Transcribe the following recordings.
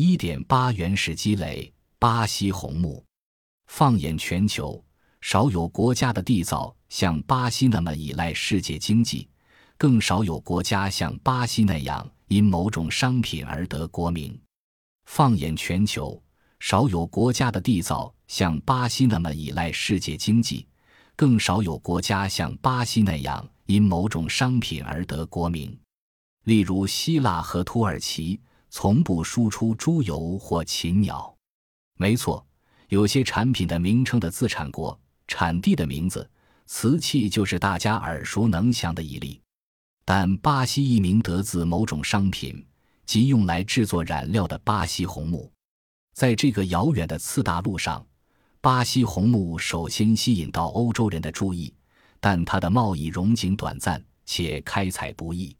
一点八原始积累。巴西红木。放眼全球，少有国家的缔造像巴西那么依赖世界经济，更少有国家像巴西那样因某种商品而得国名。放眼全球，少有国家的缔造像巴西那么依赖世界经济，更少有国家像巴西那样因某种商品而得国名。例如，希腊和土耳其从不输出猪油或禽鸟。没错，有些产品的名称的自产国、产地的名字，瓷器就是大家耳熟能详的一例。但巴西一名得自某种商品，即用来制作染料的巴西红木。在这个遥远的次大陆上，巴西红木首先吸引到欧洲人的注意，但它的贸易融景短暂，且开采不易。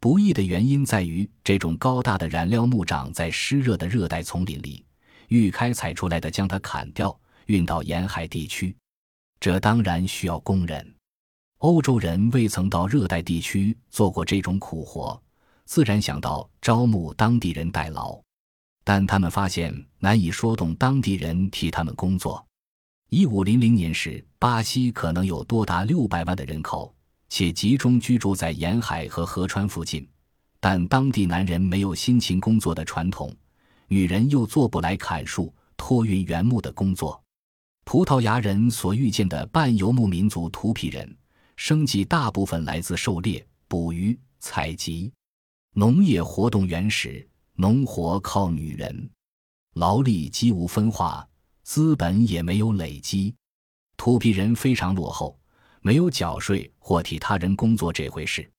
不易的原因在于，这种高大的染料木长在湿热的热带丛林里。欲开采出来的，将它砍掉，运到沿海地区，这当然需要工人。欧洲人未曾到热带地区做过这种苦活，自然想到招募当地人代劳，但他们发现难以说动当地人替他们工作。一五零零年时，巴西可能有多达六百万的人口，且集中居住在沿海和河川附近，但当地男人没有辛勤工作的传统。女人又做不来砍树、拖运原木的工作。葡萄牙人所遇见的半游牧民族图皮人，生计大部分来自狩猎、捕鱼、采集，农业活动原始，农活靠女人，劳力几无分化，资本也没有累积。图皮人非常落后，没有缴税或替他人工作这回事，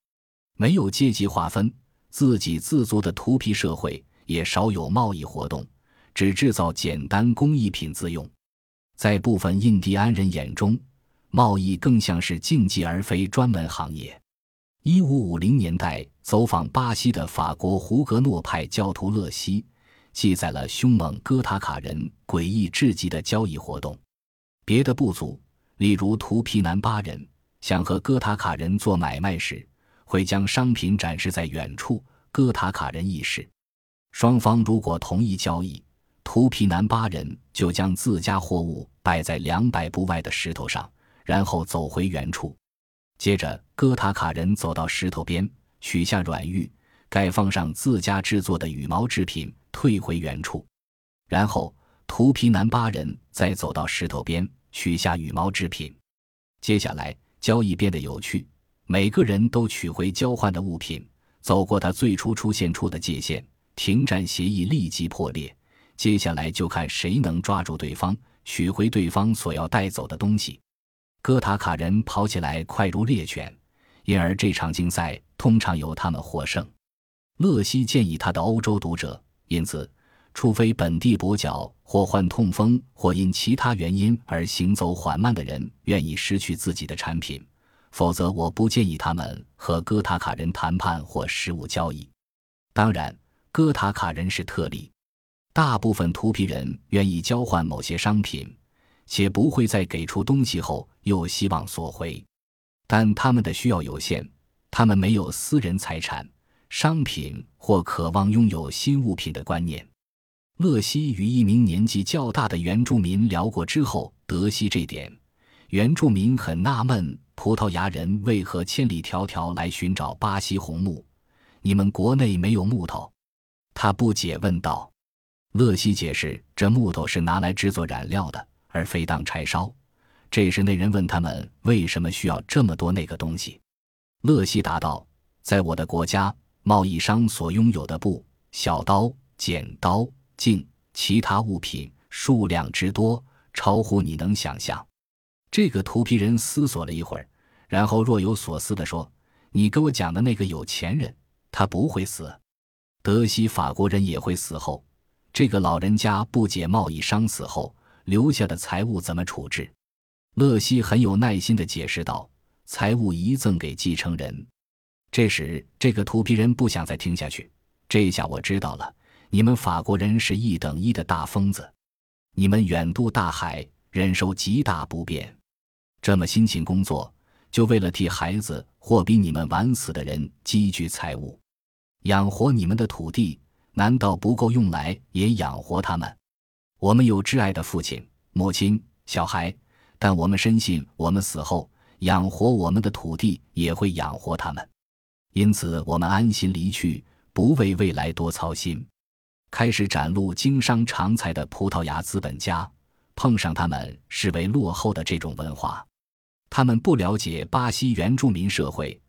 没有阶级划分，自给自足的图皮社会。也少有贸易活动，只制造简单工艺品自用。在部分印第安人眼中，贸易更像是竞技而非专门行业。一五五零年代走访巴西的法国胡格诺派教徒勒西，记载了凶猛哥塔卡人诡异至极的交易活动。别的部族，例如图皮南巴人，想和哥塔卡人做买卖时，会将商品展示在远处。哥塔卡人亦是。双方如果同意交易，图皮南巴人就将自家货物摆在两百步外的石头上，然后走回原处。接着，哥塔卡人走到石头边，取下软玉，盖放上自家制作的羽毛制品，退回原处。然后，图皮南巴人再走到石头边，取下羽毛制品。接下来，交易变得有趣，每个人都取回交换的物品，走过他最初出现处的界限。停战协议立即破裂，接下来就看谁能抓住对方，取回对方所要带走的东西。哥塔卡人跑起来快如猎犬，因而这场竞赛通常由他们获胜。勒西建议他的欧洲读者，因此，除非本地跛脚或患痛风或因其他原因而行走缓慢的人愿意失去自己的产品，否则我不建议他们和哥塔卡人谈判或实物交易。当然。哥塔卡人是特例，大部分图皮人愿意交换某些商品，且不会在给出东西后又希望索回。但他们的需要有限，他们没有私人财产、商品或渴望拥有新物品的观念。乐西与一名年纪较大的原住民聊过之后，得悉这点。原住民很纳闷，葡萄牙人为何千里迢迢来寻找巴西红木？你们国内没有木头？他不解问道：“乐西解释，这木头是拿来制作染料的，而非当柴烧。”这时，那人问他们为什么需要这么多那个东西。乐西答道：“在我的国家，贸易商所拥有的布、小刀、剪刀、镜、其他物品数量之多，超乎你能想象。”这个图皮人思索了一会儿，然后若有所思地说：“你给我讲的那个有钱人，他不会死。”德西法国人也会死后，这个老人家不解贸易商死后留下的财物怎么处置。勒西很有耐心地解释道：“财物遗赠给继承人。”这时，这个图皮人不想再听下去。这下我知道了，你们法国人是一等一的大疯子，你们远渡大海，忍受极大不便，这么辛勤工作，就为了替孩子或比你们晚死的人积聚财物。养活你们的土地，难道不够用来也养活他们？我们有挚爱的父亲、母亲、小孩，但我们深信，我们死后养活我们的土地也会养活他们。因此，我们安心离去，不为未来多操心。开始展露经商长才的葡萄牙资本家，碰上他们视为落后的这种文化，他们不了解巴西原住民社会，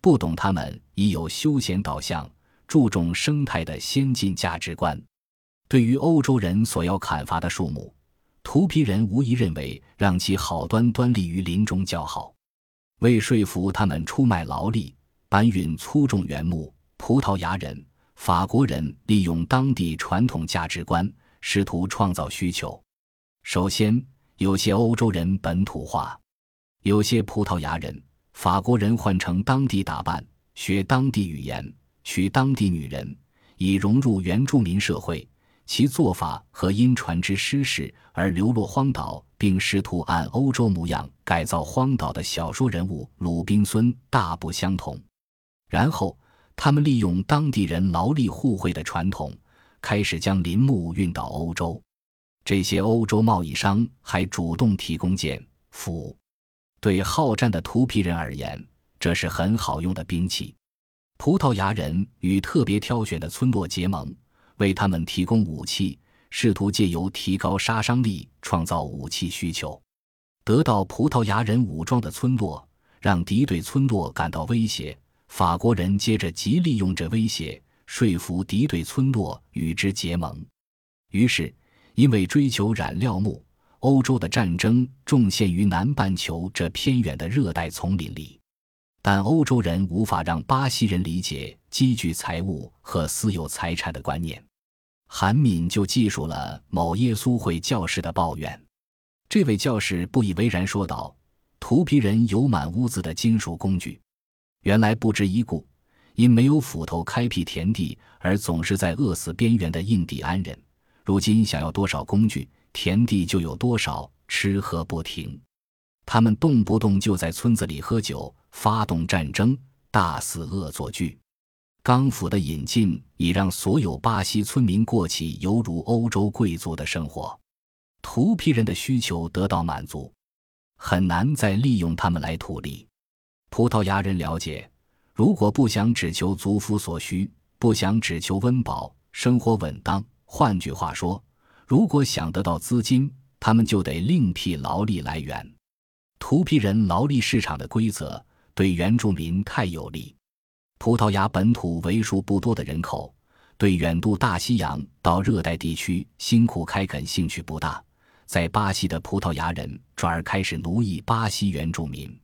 不懂他们已有休闲导向、注重生态的先进价值观。对于欧洲人所要砍伐的树木，图皮人无疑认为让其好端端立于林中较好。为说服他们出卖劳力、搬运粗重原木，葡萄牙人。法国人利用当地传统价值观，试图创造需求。首先，有些欧洲人本土化，有些葡萄牙人、法国人换成当地打扮，学当地语言，娶当地女人，以融入原住民社会。其做法和因船只失事而流落荒岛，并试图按欧洲模样改造荒岛的小说人物鲁滨孙大不相同。然后。他们利用当地人劳力互惠的传统，开始将林木运到欧洲。这些欧洲贸易商还主动提供剑、斧。对好战的图皮人而言，这是很好用的兵器。葡萄牙人与特别挑选的村落结盟，为他们提供武器，试图借由提高杀伤力创造武器需求。得到葡萄牙人武装的村落，让敌对村落感到威胁。法国人接着极力用这威胁说服敌对村落与之结盟，于是因为追求染料木，欧洲的战争重陷于南半球这偏远的热带丛林里。但欧洲人无法让巴西人理解积聚财物和私有财产的观念。韩敏就记述了某耶稣会教士的抱怨，这位教士不以为然说道：“图皮人有满屋子的金属工具。”原来不知一顾，因没有斧头开辟田地而总是在饿死边缘的印第安人，如今想要多少工具，田地就有多少，吃喝不停。他们动不动就在村子里喝酒，发动战争，大肆恶作剧。钢斧的引进已让所有巴西村民过起犹如欧洲贵族的生活。图皮人的需求得到满足，很难再利用他们来图利。葡萄牙人了解，如果不想只求族夫所需，不想只求温饱、生活稳当，换句话说，如果想得到资金，他们就得另辟劳力来源。图皮人劳力市场的规则对原住民太有利。葡萄牙本土为数不多的人口对远渡大西洋到热带地区辛苦开垦兴趣不大，在巴西的葡萄牙人转而开始奴役巴西原住民。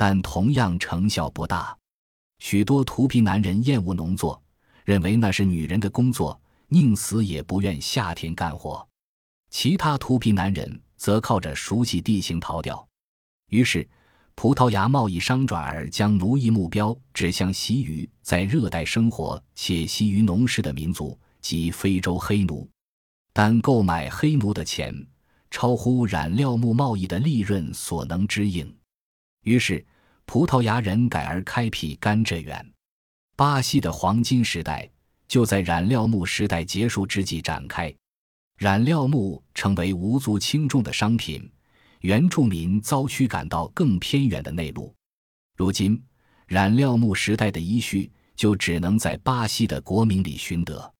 但同样成效不大，许多图皮男人厌恶农作，认为那是女人的工作，宁死也不愿夏天干活。其他图皮男人则靠着熟悉地形逃掉。于是，葡萄牙贸易商转而将奴役目标指向习于在热带生活且习于农事的民族及非洲黑奴。但购买黑奴的钱超乎染料木贸易的利润所能支应。于是，葡萄牙人改而开辟甘蔗园。巴西的黄金时代就在染料木时代结束之际展开。染料木成为无足轻重的商品，原住民遭驱赶到更偏远的内陆。如今，染料木时代的遗绪就只能在巴西的国民里寻得。